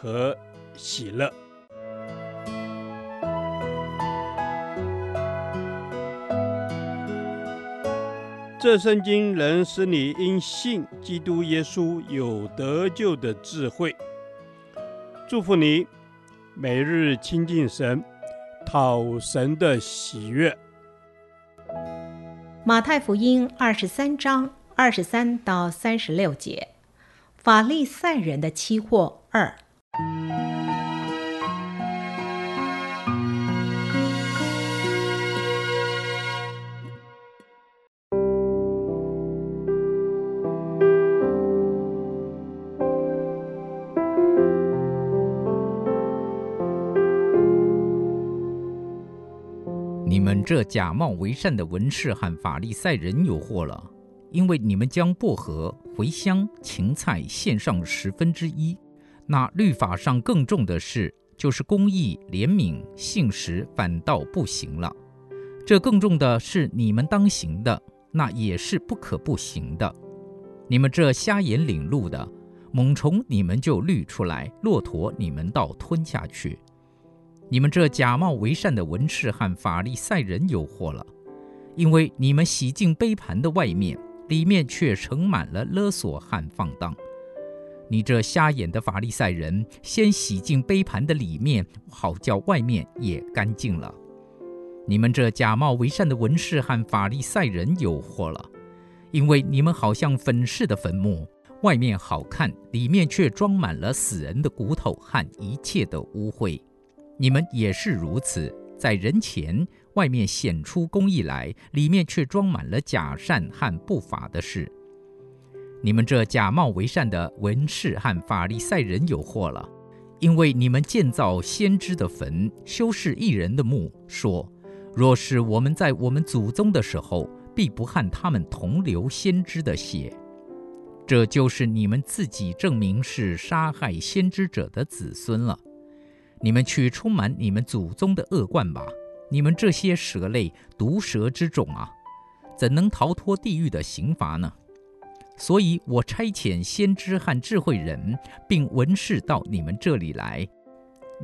和喜乐。这圣经能使你因信基督耶稣有得救的智慧。祝福你，每日亲近神，讨神的喜悦。马太福音二十三章二十三到三十六节，法利赛人的期货二。这假冒为善的文士和法利赛人有祸了，因为你们将薄荷、茴香、芹菜献上十分之一。那律法上更重的事，就是公义、怜悯、信实，反倒不行了。这更重的是你们当行的，那也是不可不行的。你们这瞎眼领路的，猛虫你们就滤出来，骆驼你们倒吞下去。你们这假冒为善的文士和法利赛人有祸了，因为你们洗净杯盘的外面，里面却盛满了勒索和放荡。你这瞎眼的法利赛人，先洗净杯盘的里面，好叫外面也干净了。你们这假冒为善的文士和法利赛人有祸了，因为你们好像粉饰的坟墓，外面好看，里面却装满了死人的骨头和一切的污秽。你们也是如此，在人前外面显出公义来，里面却装满了假善和不法的事。你们这假冒为善的文士和法利赛人有祸了，因为你们建造先知的坟，修饰义人的墓，说：若是我们在我们祖宗的时候，必不和他们同流先知的血。这就是你们自己证明是杀害先知者的子孙了。你们去充满你们祖宗的恶贯吧！你们这些蛇类、毒蛇之种啊，怎能逃脱地狱的刑罚呢？所以我差遣先知和智慧人，并文士到你们这里来，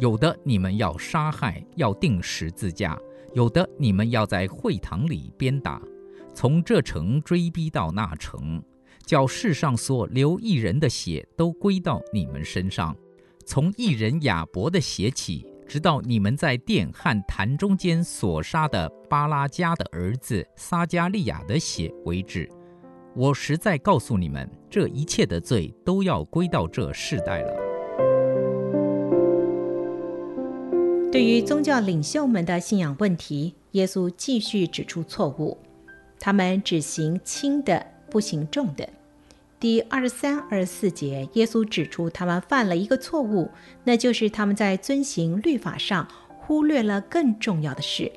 有的你们要杀害，要钉十字架；有的你们要在会堂里鞭打，从这城追逼到那城，叫世上所流一人的血都归到你们身上，从一人亚伯的血起，直到你们在殿和坛中间所杀的巴拉加的儿子撒加利亚的血为止。我实在告诉你们，这一切的罪都要归到这世代了。对于宗教领袖们的信仰问题，耶稣继续指出错误，他们只行轻的，不行重的。第二十三、二十四节，耶稣指出他们犯了一个错误，那就是他们在遵行律法上忽略了更重要的事。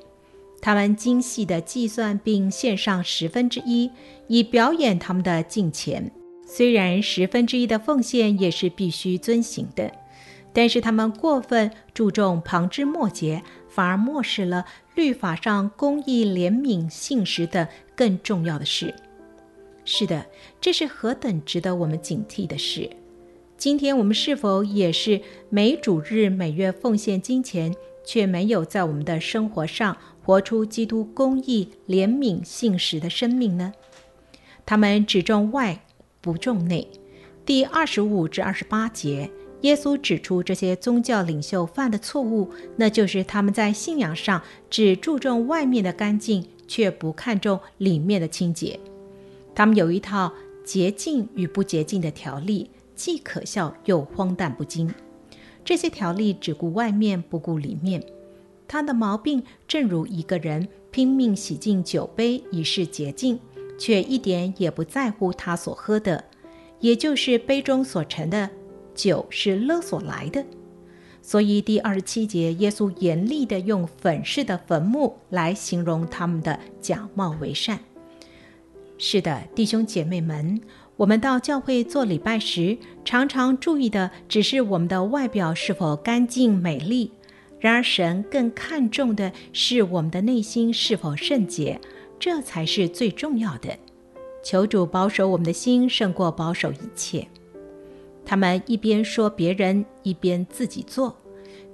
他们精细地计算并献上十分之一，以表演他们的敬虔。虽然十分之一的奉献也是必须遵行的，但是他们过分注重旁枝末节，反而漠视了律法上公义、怜悯、信实的更重要的事。是的，这是何等值得我们警惕的事！今天我们是否也是每主日、每月奉献金钱，却没有在我们的生活上活出基督公义、怜悯、信实的生命呢？他们只重外，不重内。第二十五至二十八节，耶稣指出这些宗教领袖犯的错误，那就是他们在信仰上只注重外面的干净，却不看重里面的清洁。他们有一套洁净与不洁净的条例，既可笑又荒诞不经。这些条例只顾外面，不顾里面。他的毛病，正如一个人拼命洗净酒杯以示洁净，却一点也不在乎他所喝的，也就是杯中所盛的酒是勒索来的。所以第二十七节，耶稣严厉地用粉饰的坟墓来形容他们的假冒为善。是的，弟兄姐妹们，我们到教会做礼拜时，常常注意的只是我们的外表是否干净美丽。然而，神更看重的是我们的内心是否圣洁，这才是最重要的。求主保守我们的心，胜过保守一切。他们一边说别人，一边自己做。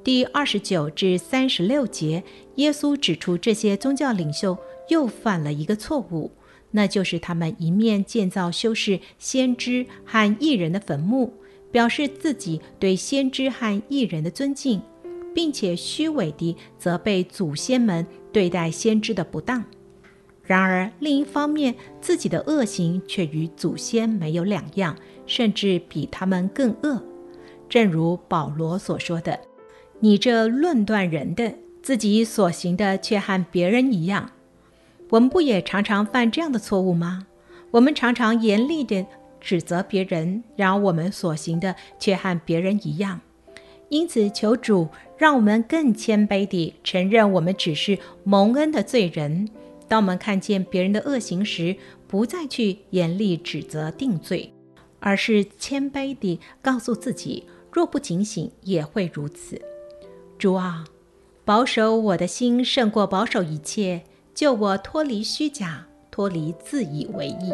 第二十九至三十六节，耶稣指出这些宗教领袖又犯了一个错误，那就是他们一面建造修饰先知和异人的坟墓，表示自己对先知和异人的尊敬。并且虚伪地责备祖先们对待先知的不当，然而另一方面，自己的恶行却与祖先没有两样，甚至比他们更恶。正如保罗所说的：“你这论断人的，自己所行的却和别人一样。”我们不也常常犯这样的错误吗？我们常常严厉地指责别人，然而我们所行的却和别人一样。因此，求主让我们更谦卑地承认，我们只是蒙恩的罪人。当我们看见别人的恶行时，不再去严厉指责定罪，而是谦卑地告诉自己：若不警醒，也会如此。主啊，保守我的心胜过保守一切，救我脱离虚假，脱离自以为意。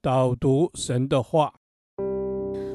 导读神的话，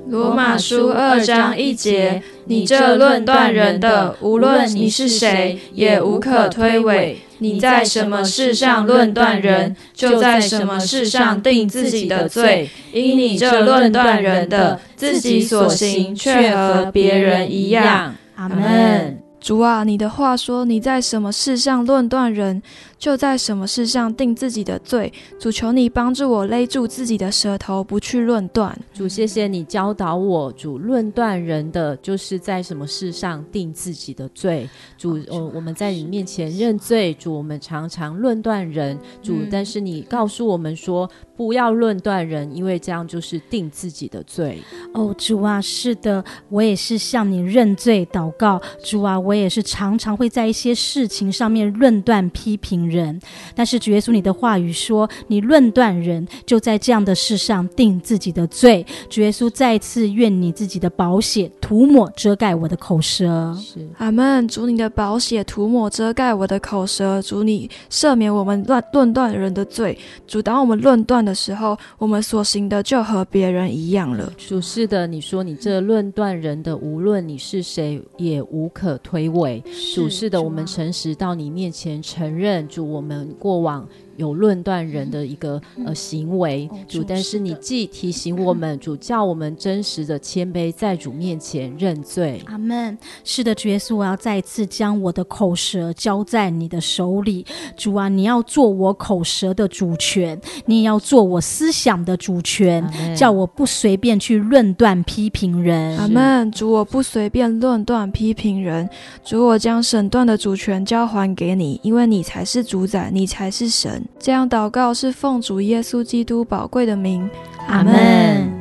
罗马书二章一节：你这论断人的，无论你是谁，也无可推诿。你在什么事上论断人，就在什么事上定自己的罪。因你这论断人的，自己所行却和别人一样。阿门。主啊，你的话说，你在什么事上论断人，就在什么事上定自己的罪。主，求你帮助我勒住自己的舌头，不去论断。主，谢谢你教导我。主，论断人的，就是在什么事上定自己的罪。主，哦，我们在你面前认罪。主，我们常常论断人。主，嗯，但是你告诉我们说，不要论断人，因为这样就是定自己的罪。哦，主啊，是的，我也是向你认罪祷告。主啊，我也是常常会在一些事情上面论断批评人，但是主耶稣，你的话语说，你论断人，就在这样的事上定自己的罪。主耶稣，再次愿你自己的宝血涂抹遮盖我的口舌。是，阿门。主你的宝血涂抹遮盖我的口舌。主你赦免我们乱论断人的罪。主，当我们论断的时候，我们所行的就和别人一样了。主是的，你说你这论断人的，无论你是谁，也无可推诿。主是的，我们诚实到你面前承认，主我们过往。有论断人的一个呃行为，主，但是你既提醒我们，主叫我们真实的谦卑，在主面前认罪。阿门。是的，主耶稣，我要再次将我的口舌交在你的手里。主啊，你要做我口舌的主权，你也要做我思想的主权，叫我不随便去论断批评人。阿门。主，我不随便论断批评人。主，我将审断的主权交还给你，因为你才是主宰，你才是神。这样祷告是奉主耶稣基督宝贵的名，阿门。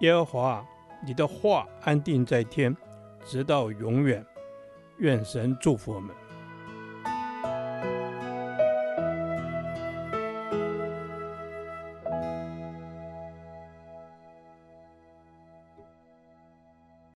耶和华，你的话安定在天，直到永远。愿神祝福我们。